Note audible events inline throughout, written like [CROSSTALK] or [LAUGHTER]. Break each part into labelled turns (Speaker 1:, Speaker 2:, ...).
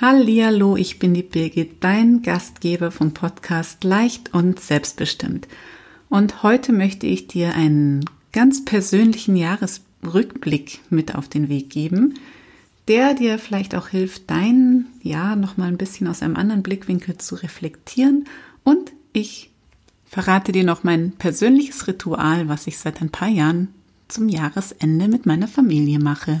Speaker 1: Hallihallo, ich bin die Birgit, dein Gastgeber vom Podcast Leicht und Selbstbestimmt. Und heute möchte ich dir einen ganz persönlichen Jahresrückblick mit auf den Weg geben, der dir vielleicht auch hilft, dein Jahr nochmal ein bisschen aus einem anderen Blickwinkel zu reflektieren. Und ich verrate dir noch mein persönliches Ritual, was ich seit ein paar Jahren zum Jahresende mit meiner Familie mache.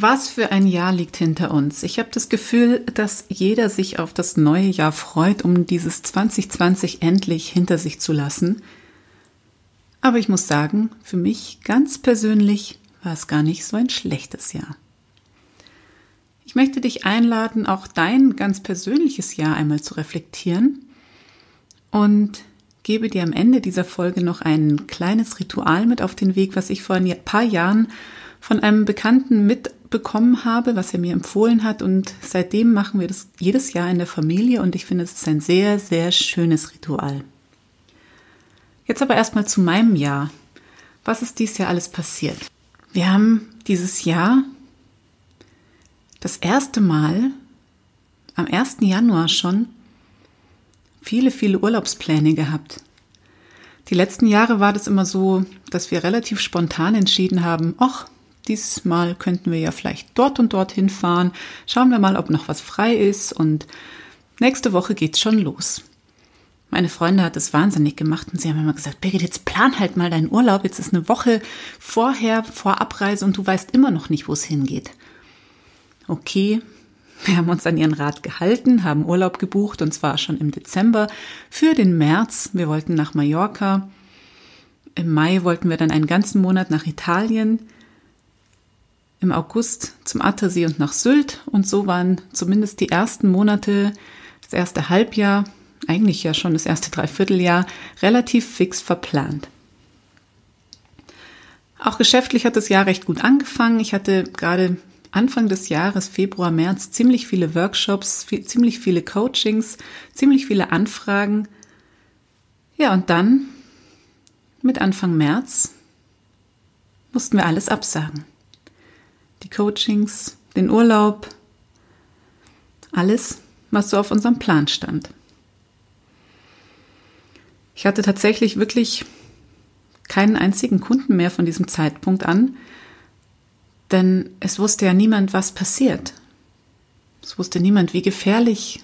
Speaker 1: Was für ein Jahr liegt hinter uns. Ich habe das Gefühl, dass jeder sich auf das neue Jahr freut, um dieses 2020 endlich hinter sich zu lassen. Aber ich muss sagen, für mich ganz persönlich war es gar nicht so ein schlechtes Jahr. Ich möchte dich einladen, auch dein ganz persönliches Jahr einmal zu reflektieren und gebe dir am Ende dieser Folge noch ein kleines Ritual mit auf den Weg, was ich vor ein paar Jahren von einem Bekannten mitbekommen habe, was er mir empfohlen hat. Und seitdem machen wir das jedes Jahr in der Familie und ich finde, es ist ein sehr, sehr schönes Ritual. Jetzt aber erstmal zu meinem Jahr. Was ist dieses Jahr alles passiert? Wir haben dieses Jahr das erste Mal am 1. Januar schon viele, viele Urlaubspläne gehabt. Die letzten Jahre war das immer so, dass wir relativ spontan entschieden haben, ach, diesmal könnten wir ja vielleicht dort und dort hinfahren. Schauen wir mal, ob noch was frei ist und nächste Woche geht's schon los. Meine Freunde hat es wahnsinnig gemacht und sie haben immer gesagt, Birgit, jetzt plan halt mal deinen Urlaub. Jetzt ist eine Woche vorher, vor Abreise und du weißt immer noch nicht, wo es hingeht. Okay, wir haben uns an ihren Rat gehalten, haben Urlaub gebucht und zwar schon im Dezember für den März. Wir wollten nach Mallorca. Im Mai wollten wir dann einen ganzen Monat nach Italien im August zum Attersee und nach Sylt. Und so waren zumindest die ersten Monate, das erste Halbjahr, eigentlich ja schon das erste Dreivierteljahr, relativ fix verplant. Auch geschäftlich hat das Jahr recht gut angefangen. Ich hatte gerade Anfang des Jahres, Februar, März, ziemlich viele Workshops, viel, ziemlich viele Coachings, ziemlich viele Anfragen. Ja, und dann, mit Anfang März, mussten wir alles absagen die Coachings, den Urlaub, alles, was so auf unserem Plan stand. Ich hatte tatsächlich wirklich keinen einzigen Kunden mehr von diesem Zeitpunkt an, denn es wusste ja niemand, was passiert. Es wusste niemand, wie gefährlich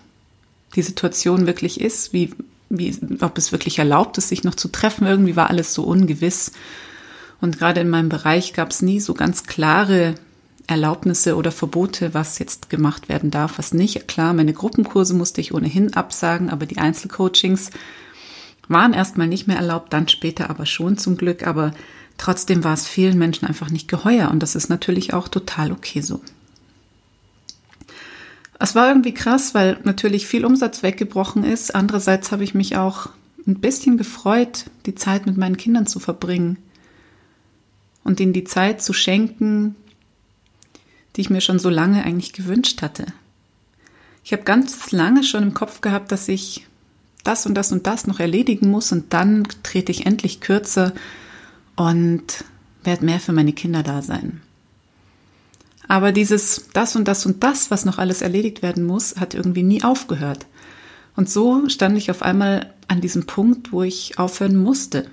Speaker 1: die Situation wirklich ist, wie, wie, ob es wirklich erlaubt ist, sich noch zu treffen. Irgendwie war alles so ungewiss. Und gerade in meinem Bereich gab es nie so ganz klare Erlaubnisse oder Verbote, was jetzt gemacht werden darf, was nicht. Klar, meine Gruppenkurse musste ich ohnehin absagen, aber die Einzelcoachings waren erstmal nicht mehr erlaubt, dann später aber schon zum Glück. Aber trotzdem war es vielen Menschen einfach nicht geheuer und das ist natürlich auch total okay so. Es war irgendwie krass, weil natürlich viel Umsatz weggebrochen ist. Andererseits habe ich mich auch ein bisschen gefreut, die Zeit mit meinen Kindern zu verbringen und ihnen die Zeit zu schenken, die ich mir schon so lange eigentlich gewünscht hatte. Ich habe ganz lange schon im Kopf gehabt, dass ich das und das und das noch erledigen muss und dann trete ich endlich kürzer und werde mehr für meine Kinder da sein. Aber dieses das und das und das, was noch alles erledigt werden muss, hat irgendwie nie aufgehört. Und so stand ich auf einmal an diesem Punkt, wo ich aufhören musste.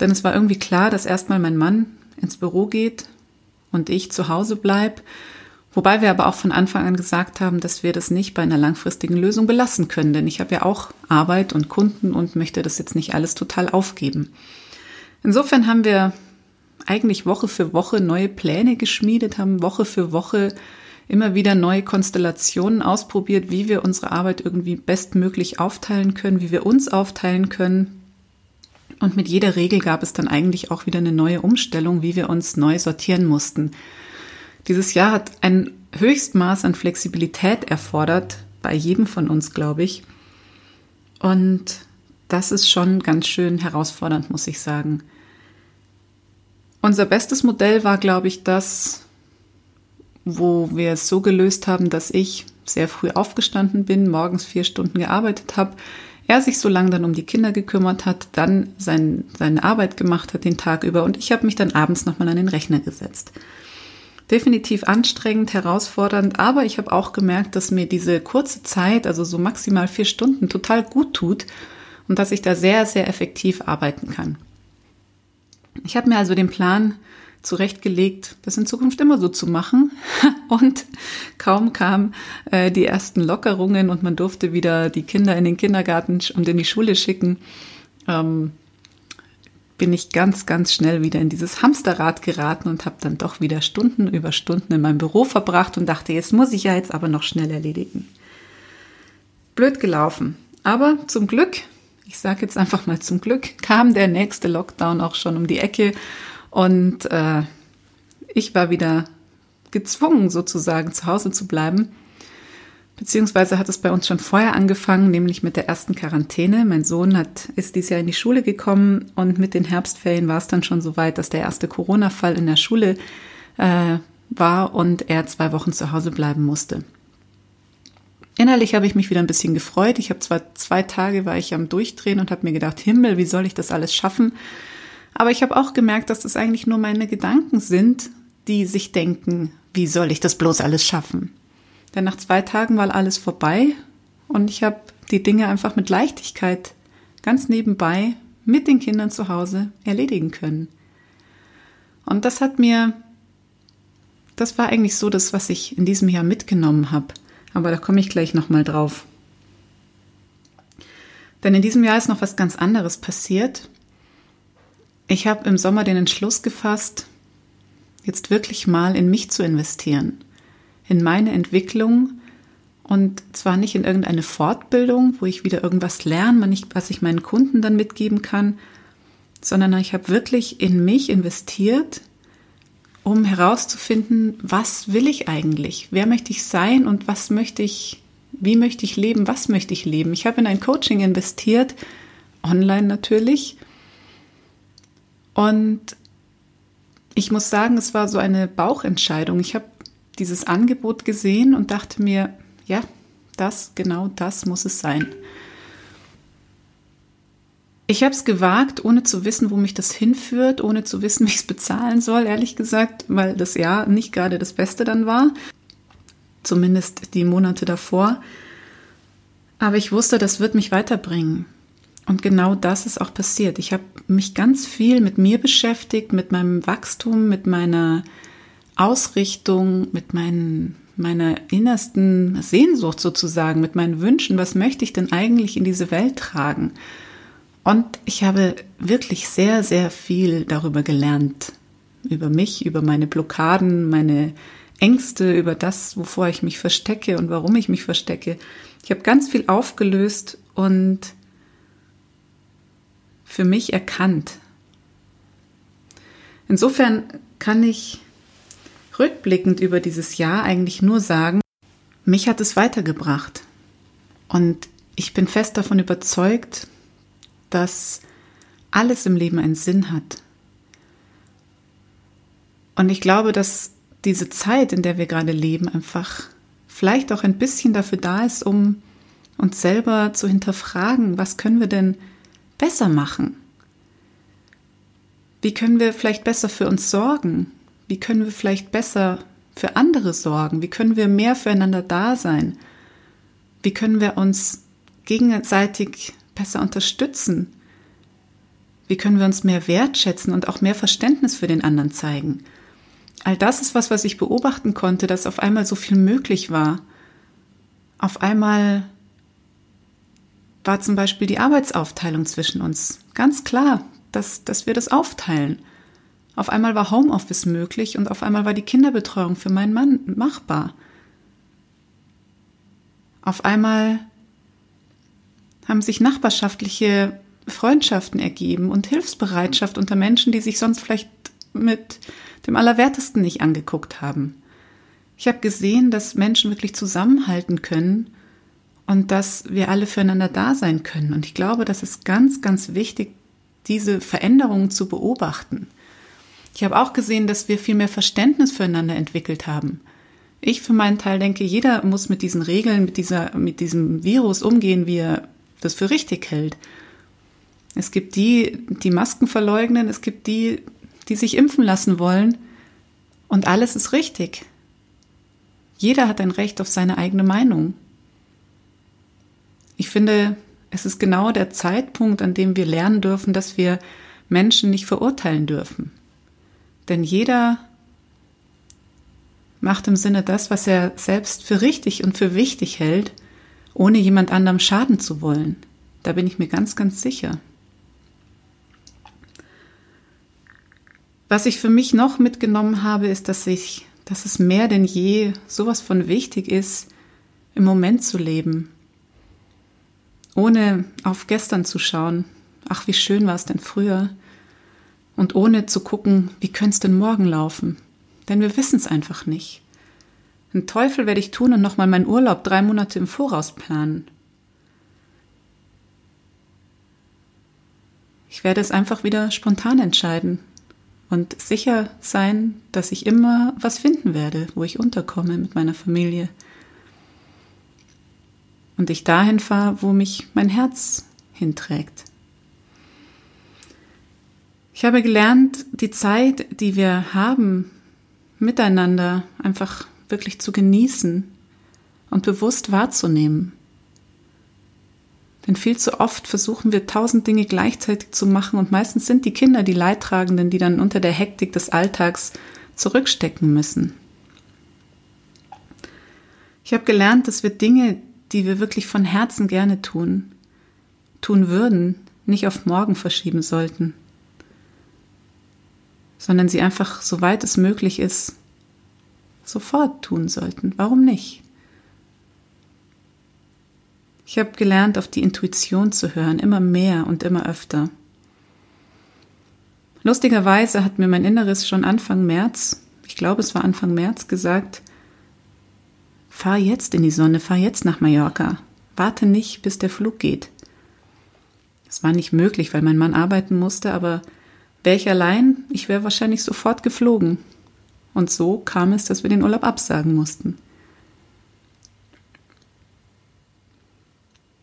Speaker 1: Denn es war irgendwie klar, dass erstmal mein Mann ins Büro geht, und ich zu Hause bleibe. Wobei wir aber auch von Anfang an gesagt haben, dass wir das nicht bei einer langfristigen Lösung belassen können, denn ich habe ja auch Arbeit und Kunden und möchte das jetzt nicht alles total aufgeben. Insofern haben wir eigentlich Woche für Woche neue Pläne geschmiedet, haben Woche für Woche immer wieder neue Konstellationen ausprobiert, wie wir unsere Arbeit irgendwie bestmöglich aufteilen können, wie wir uns aufteilen können. Und mit jeder Regel gab es dann eigentlich auch wieder eine neue Umstellung, wie wir uns neu sortieren mussten. Dieses Jahr hat ein Höchstmaß an Flexibilität erfordert, bei jedem von uns, glaube ich. Und das ist schon ganz schön herausfordernd, muss ich sagen. Unser bestes Modell war, glaube ich, das, wo wir es so gelöst haben, dass ich sehr früh aufgestanden bin, morgens vier Stunden gearbeitet habe, er sich so lange dann um die Kinder gekümmert hat, dann sein, seine Arbeit gemacht hat den Tag über und ich habe mich dann abends nochmal an den Rechner gesetzt. Definitiv anstrengend, herausfordernd, aber ich habe auch gemerkt, dass mir diese kurze Zeit, also so maximal vier Stunden, total gut tut und dass ich da sehr, sehr effektiv arbeiten kann. Ich habe mir also den Plan zurechtgelegt, das in Zukunft immer so zu machen. [LAUGHS] Und kaum kamen äh, die ersten Lockerungen und man durfte wieder die Kinder in den Kindergarten und in die Schule schicken, ähm, bin ich ganz, ganz schnell wieder in dieses Hamsterrad geraten und habe dann doch wieder Stunden über Stunden in meinem Büro verbracht und dachte, jetzt muss ich ja jetzt aber noch schnell erledigen. Blöd gelaufen. Aber zum Glück, ich sage jetzt einfach mal zum Glück, kam der nächste Lockdown auch schon um die Ecke und äh, ich war wieder gezwungen, sozusagen zu Hause zu bleiben. Beziehungsweise hat es bei uns schon vorher angefangen, nämlich mit der ersten Quarantäne. Mein Sohn hat, ist dieses Jahr in die Schule gekommen und mit den Herbstferien war es dann schon so weit, dass der erste Corona-Fall in der Schule äh, war und er zwei Wochen zu Hause bleiben musste. Innerlich habe ich mich wieder ein bisschen gefreut. Ich habe zwar zwei Tage war ich am Durchdrehen und habe mir gedacht, Himmel, wie soll ich das alles schaffen? Aber ich habe auch gemerkt, dass das eigentlich nur meine Gedanken sind, die sich denken, wie soll ich das bloß alles schaffen? Denn nach zwei Tagen war alles vorbei und ich habe die Dinge einfach mit Leichtigkeit ganz nebenbei mit den Kindern zu Hause erledigen können. Und das hat mir, das war eigentlich so das, was ich in diesem Jahr mitgenommen habe. Aber da komme ich gleich nochmal drauf. Denn in diesem Jahr ist noch was ganz anderes passiert. Ich habe im Sommer den Entschluss gefasst, jetzt wirklich mal in mich zu investieren, in meine Entwicklung und zwar nicht in irgendeine Fortbildung, wo ich wieder irgendwas lerne, was ich meinen Kunden dann mitgeben kann, sondern ich habe wirklich in mich investiert, um herauszufinden, was will ich eigentlich, wer möchte ich sein und was möchte ich, wie möchte ich leben, was möchte ich leben. Ich habe in ein Coaching investiert, online natürlich, und ich muss sagen, es war so eine Bauchentscheidung. Ich habe dieses Angebot gesehen und dachte mir, ja, das, genau das muss es sein. Ich habe es gewagt, ohne zu wissen, wo mich das hinführt, ohne zu wissen, [LAUGHS] wie ich es bezahlen soll, ehrlich gesagt, weil das Jahr nicht gerade das Beste dann war. Zumindest die Monate davor. Aber ich wusste, das wird mich weiterbringen. Und genau das ist auch passiert. Ich habe mich ganz viel mit mir beschäftigt, mit meinem Wachstum, mit meiner Ausrichtung, mit meinen, meiner innersten Sehnsucht sozusagen, mit meinen Wünschen. Was möchte ich denn eigentlich in diese Welt tragen? Und ich habe wirklich sehr, sehr viel darüber gelernt. Über mich, über meine Blockaden, meine Ängste, über das, wovor ich mich verstecke und warum ich mich verstecke. Ich habe ganz viel aufgelöst und für mich erkannt. Insofern kann ich rückblickend über dieses Jahr eigentlich nur sagen, mich hat es weitergebracht. Und ich bin fest davon überzeugt, dass alles im Leben einen Sinn hat. Und ich glaube, dass diese Zeit, in der wir gerade leben, einfach vielleicht auch ein bisschen dafür da ist, um uns selber zu hinterfragen, was können wir denn besser machen? Wie können wir vielleicht besser für uns sorgen? Wie können wir vielleicht besser für andere sorgen? Wie können wir mehr füreinander da sein? Wie können wir uns gegenseitig besser unterstützen? Wie können wir uns mehr wertschätzen und auch mehr Verständnis für den anderen zeigen? All das ist was, was ich beobachten konnte, dass auf einmal so viel möglich war. Auf einmal war zum Beispiel die Arbeitsaufteilung zwischen uns. Ganz klar, dass, dass wir das aufteilen. Auf einmal war Homeoffice möglich und auf einmal war die Kinderbetreuung für meinen Mann machbar. Auf einmal haben sich nachbarschaftliche Freundschaften ergeben und Hilfsbereitschaft unter Menschen, die sich sonst vielleicht mit dem Allerwertesten nicht angeguckt haben. Ich habe gesehen, dass Menschen wirklich zusammenhalten können und dass wir alle füreinander da sein können. Und ich glaube, das ist ganz, ganz wichtig, diese Veränderungen zu beobachten. Ich habe auch gesehen, dass wir viel mehr Verständnis füreinander entwickelt haben. Ich für meinen Teil denke, jeder muss mit diesen Regeln, mit, dieser, mit diesem Virus umgehen, wie er das für richtig hält. Es gibt die, die Masken verleugnen, es gibt die, die sich impfen lassen wollen. Und alles ist richtig. Jeder hat ein Recht auf seine eigene Meinung. Ich finde, es ist genau der Zeitpunkt, an dem wir lernen dürfen, dass wir Menschen nicht verurteilen dürfen. Denn jeder macht im Sinne das, was er selbst für richtig und für wichtig hält, ohne jemand anderem schaden zu wollen. Da bin ich mir ganz, ganz sicher. Was ich für mich noch mitgenommen habe, ist, dass ich, dass es mehr denn je sowas von wichtig ist, im Moment zu leben, ohne auf gestern zu schauen. Ach, wie schön war es denn früher? Und ohne zu gucken, wie könnte es denn morgen laufen? Denn wir wissen es einfach nicht. Den Teufel werde ich tun und nochmal meinen Urlaub drei Monate im Voraus planen. Ich werde es einfach wieder spontan entscheiden und sicher sein, dass ich immer was finden werde, wo ich unterkomme mit meiner Familie. Und ich dahin fahre, wo mich mein Herz hinträgt. Ich habe gelernt, die Zeit, die wir haben, miteinander einfach wirklich zu genießen und bewusst wahrzunehmen. Denn viel zu oft versuchen wir tausend Dinge gleichzeitig zu machen und meistens sind die Kinder die Leidtragenden, die dann unter der Hektik des Alltags zurückstecken müssen. Ich habe gelernt, dass wir Dinge, die wir wirklich von Herzen gerne tun, tun würden, nicht auf morgen verschieben sollten, sondern sie einfach, soweit es möglich ist, sofort tun sollten. Warum nicht? Ich habe gelernt, auf die Intuition zu hören, immer mehr und immer öfter. Lustigerweise hat mir mein Inneres schon Anfang März, ich glaube es war Anfang März, gesagt, fahr jetzt in die Sonne, fahr jetzt nach Mallorca, warte nicht, bis der Flug geht. Das war nicht möglich, weil mein Mann arbeiten musste, aber wäre ich allein, ich wäre wahrscheinlich sofort geflogen. Und so kam es, dass wir den Urlaub absagen mussten.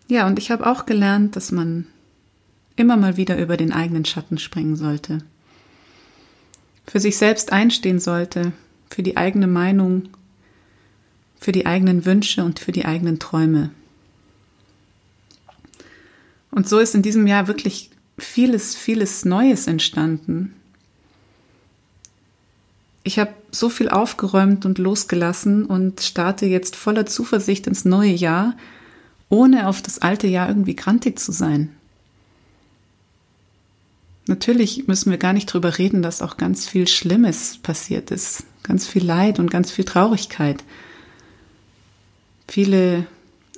Speaker 1: Ja, und ich habe auch gelernt, dass man immer mal wieder über den eigenen Schatten springen sollte. Für sich selbst einstehen sollte, für die eigene Meinung, für die eigenen Wünsche und für die eigenen Träume. Und so ist in diesem Jahr wirklich vieles, vieles Neues entstanden, ich habe so viel aufgeräumt und losgelassen und starte jetzt voller Zuversicht ins neue Jahr, ohne auf das alte Jahr irgendwie grantig zu sein. Natürlich müssen wir gar nicht drüber reden, dass auch ganz viel Schlimmes passiert ist, ganz viel Leid und ganz viel Traurigkeit. Viele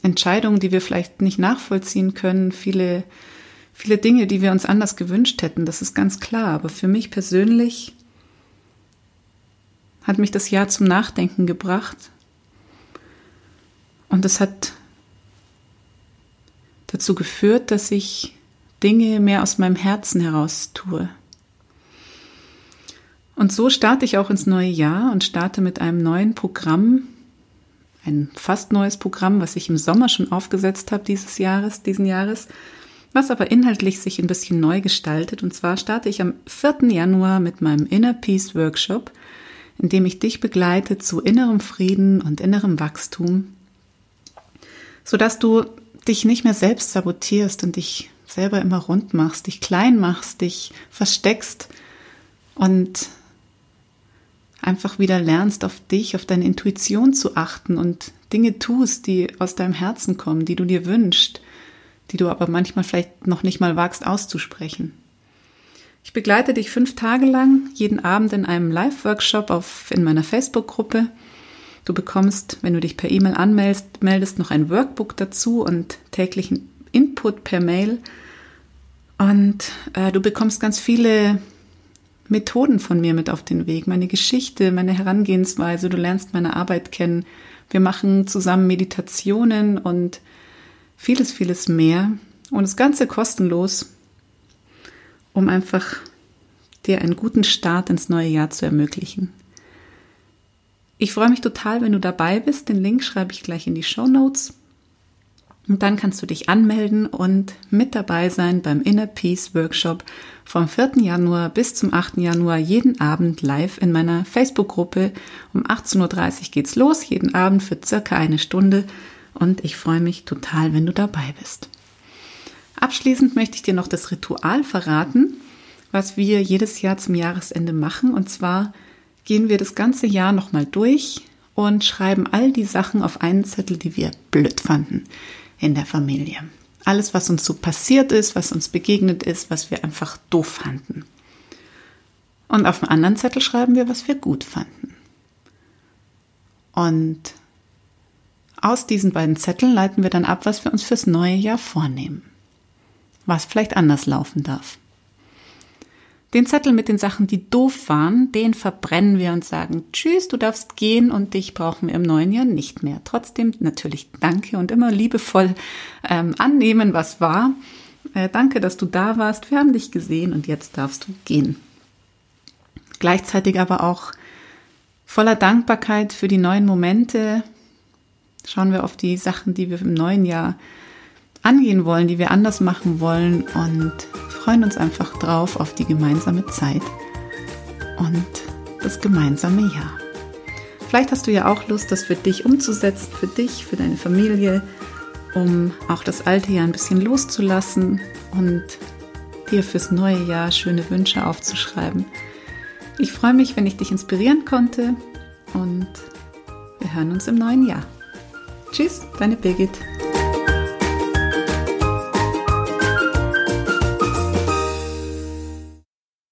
Speaker 1: Entscheidungen, die wir vielleicht nicht nachvollziehen können, viele, viele Dinge, die wir uns anders gewünscht hätten, das ist ganz klar. Aber für mich persönlich hat mich das Jahr zum Nachdenken gebracht. Und es hat dazu geführt, dass ich Dinge mehr aus meinem Herzen heraus tue. Und so starte ich auch ins neue Jahr und starte mit einem neuen Programm, ein fast neues Programm, was ich im Sommer schon aufgesetzt habe dieses Jahres, diesen Jahres, was aber inhaltlich sich ein bisschen neu gestaltet. Und zwar starte ich am 4. Januar mit meinem Inner Peace Workshop, in dem ich dich begleite zu innerem Frieden und innerem Wachstum, sodass du dich nicht mehr selbst sabotierst und dich selber immer rund machst, dich klein machst, dich versteckst und einfach wieder lernst, auf dich, auf deine Intuition zu achten und Dinge tust, die aus deinem Herzen kommen, die du dir wünschst, die du aber manchmal vielleicht noch nicht mal wagst auszusprechen. Ich begleite dich fünf Tage lang, jeden Abend in einem Live-Workshop auf, in meiner Facebook-Gruppe. Du bekommst, wenn du dich per E-Mail anmeldest, meldest noch ein Workbook dazu und täglichen Input per Mail. Und äh, du bekommst ganz viele Methoden von mir mit auf den Weg, meine Geschichte, meine Herangehensweise, du lernst meine Arbeit kennen. Wir machen zusammen Meditationen und vieles, vieles mehr. Und das Ganze kostenlos, um einfach dir einen guten Start ins neue Jahr zu ermöglichen. Ich freue mich total, wenn du dabei bist. Den Link schreibe ich gleich in die Show Notes. Und dann kannst du dich anmelden und mit dabei sein beim Inner Peace Workshop vom 4. Januar bis zum 8. Januar jeden Abend live in meiner Facebook-Gruppe. Um 18.30 Uhr geht's los, jeden Abend für circa eine Stunde. Und ich freue mich total, wenn du dabei bist. Abschließend möchte ich dir noch das Ritual verraten, was wir jedes Jahr zum Jahresende machen. Und zwar gehen wir das ganze Jahr nochmal durch und schreiben all die Sachen auf einen Zettel, die wir blöd fanden in der Familie. Alles, was uns so passiert ist, was uns begegnet ist, was wir einfach doof fanden. Und auf dem anderen Zettel schreiben wir, was wir gut fanden. Und aus diesen beiden Zetteln leiten wir dann ab, was wir uns fürs neue Jahr vornehmen. Was vielleicht anders laufen darf. Den Zettel mit den Sachen, die doof waren, den verbrennen wir und sagen, tschüss, du darfst gehen und dich brauchen wir im neuen Jahr nicht mehr. Trotzdem natürlich danke und immer liebevoll ähm, annehmen, was war. Äh, danke, dass du da warst. Wir haben dich gesehen und jetzt darfst du gehen. Gleichzeitig aber auch voller Dankbarkeit für die neuen Momente. Schauen wir auf die Sachen, die wir im neuen Jahr angehen wollen, die wir anders machen wollen und freuen uns einfach drauf auf die gemeinsame Zeit und das gemeinsame Jahr. Vielleicht hast du ja auch Lust, das für dich umzusetzen, für dich, für deine Familie, um auch das alte Jahr ein bisschen loszulassen und dir fürs neue Jahr schöne Wünsche aufzuschreiben. Ich freue mich, wenn ich dich inspirieren konnte und wir hören uns im neuen Jahr. Tschüss, deine Birgit.